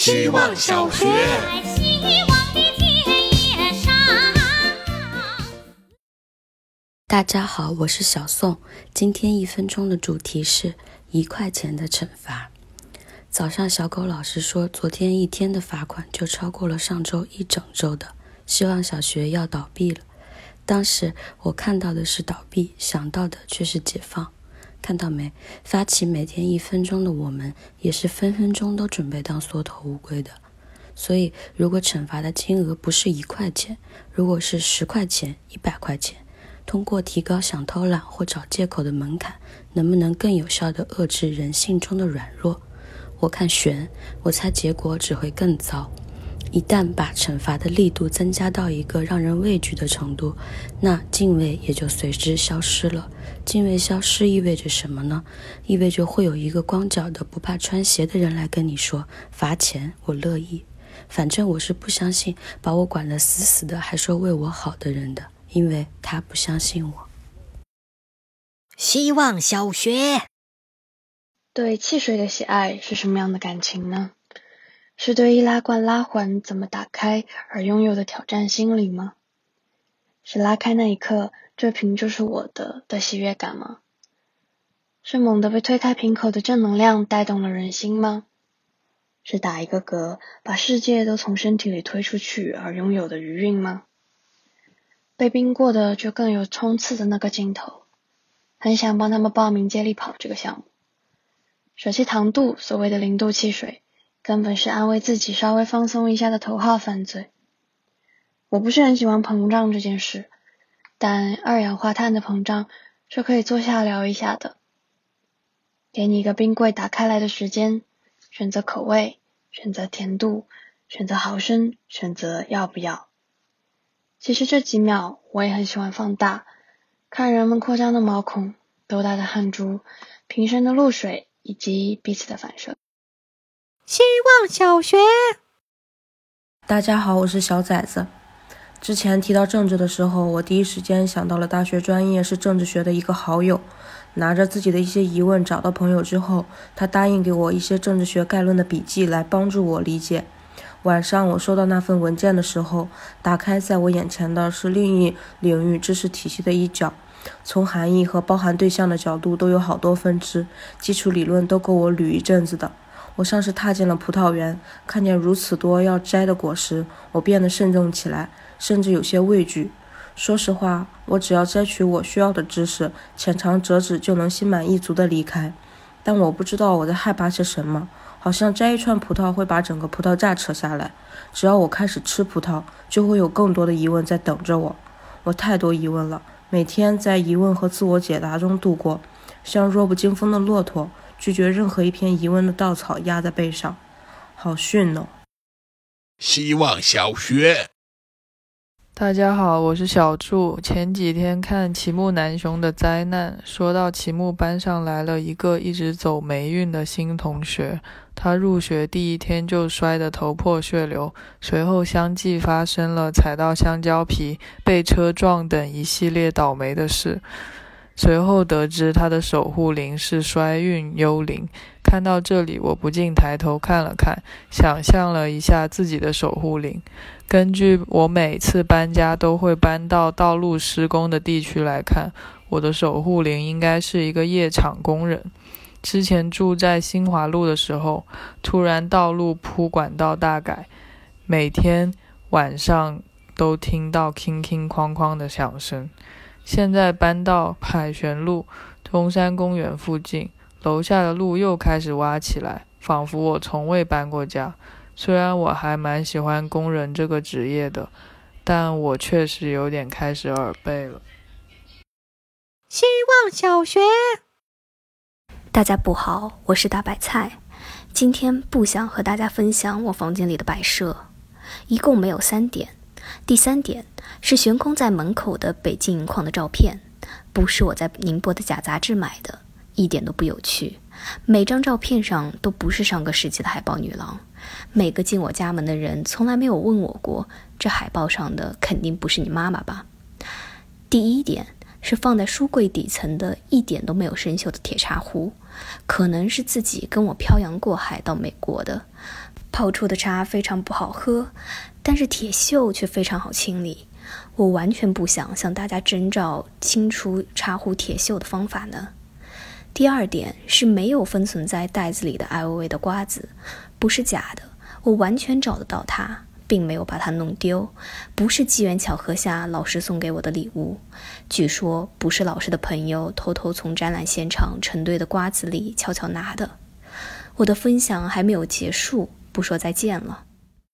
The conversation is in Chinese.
希望小学。希望的田野上。大家好，我是小宋。今天一分钟的主题是一块钱的惩罚。早上小狗老师说，昨天一天的罚款就超过了上周一整周的。希望小学要倒闭了。当时我看到的是倒闭，想到的却是解放。看到没？发起每天一分钟的我们，也是分分钟都准备当缩头乌龟的。所以，如果惩罚的金额不是一块钱，如果是十块钱、一百块钱，通过提高想偷懒或找借口的门槛，能不能更有效地遏制人性中的软弱？我看悬，我猜结果只会更糟。一旦把惩罚的力度增加到一个让人畏惧的程度，那敬畏也就随之消失了。敬畏消失意味着什么呢？意味着会有一个光脚的不怕穿鞋的人来跟你说罚钱，我乐意。反正我是不相信把我管得死死的还说为我好的人的，因为他不相信我。希望小学，对汽水的喜爱是什么样的感情呢？是对易拉罐拉环怎么打开而拥有的挑战心理吗？是拉开那一刻，这瓶就是我的的喜悦感吗？是猛地被推开瓶口的正能量带动了人心吗？是打一个嗝，把世界都从身体里推出去而拥有的余韵吗？被冰过的就更有冲刺的那个劲头，很想帮他们报名接力跑这个项目。舍弃糖度，所谓的零度汽水，根本是安慰自己稍微放松一下的头号犯罪。我不是很喜欢膨胀这件事，但二氧化碳的膨胀是可以坐下聊一下的。给你一个冰柜打开来的时间，选择口味，选择甜度，选择毫升，选择要不要。其实这几秒我也很喜欢放大，看人们扩张的毛孔、豆大的汗珠、瓶身的露水以及彼此的反射。希望小学，大家好，我是小崽子。之前提到政治的时候，我第一时间想到了大学专业是政治学的一个好友。拿着自己的一些疑问找到朋友之后，他答应给我一些政治学概论的笔记来帮助我理解。晚上我收到那份文件的时候，打开在我眼前的是另一领域知识体系的一角，从含义和包含对象的角度都有好多分支，基础理论都够我捋一阵子的。我像是踏进了葡萄园，看见如此多要摘的果实，我变得慎重起来，甚至有些畏惧。说实话，我只要摘取我需要的知识，浅尝辄止就能心满意足地离开。但我不知道我在害怕些什么，好像摘一串葡萄会把整个葡萄架扯下来。只要我开始吃葡萄，就会有更多的疑问在等着我。我太多疑问了，每天在疑问和自我解答中度过，像弱不禁风的骆驼，拒绝任何一片疑问的稻草压在背上，好逊哦。希望小学。大家好，我是小祝。前几天看齐木楠雄的灾难，说到齐木班上来了一个一直走霉运的新同学，他入学第一天就摔得头破血流，随后相继发生了踩到香蕉皮、被车撞等一系列倒霉的事。随后得知他的守护灵是衰运幽灵。看到这里，我不禁抬头看了看，想象了一下自己的守护灵。根据我每次搬家都会搬到道路施工的地区来看，我的守护灵应该是一个夜场工人。之前住在新华路的时候，突然道路铺管道大改，每天晚上都听到哐哐哐的响声。现在搬到海旋路中山公园附近。楼下的路又开始挖起来，仿佛我从未搬过家。虽然我还蛮喜欢工人这个职业的，但我确实有点开始耳背了。希望小学，大家不好，我是大白菜。今天不想和大家分享我房间里的摆设，一共没有三点。第三点是悬空在门口的北京银矿的照片，不是我在宁波的假杂志买的。一点都不有趣，每张照片上都不是上个世纪的海豹女郎。每个进我家门的人从来没有问我过，这海报上的肯定不是你妈妈吧？第一点是放在书柜底层的一点都没有生锈的铁茶壶，可能是自己跟我漂洋过海到美国的。泡出的茶非常不好喝，但是铁锈却非常好清理。我完全不想向大家征召清除茶壶铁锈的方法呢。第二点是没有封存在袋子里的艾薇薇的瓜子，不是假的，我完全找得到它，并没有把它弄丢，不是机缘巧合下老师送给我的礼物。据说不是老师的朋友偷偷从展览现场成堆的瓜子里悄悄拿的。我的分享还没有结束，不说再见了。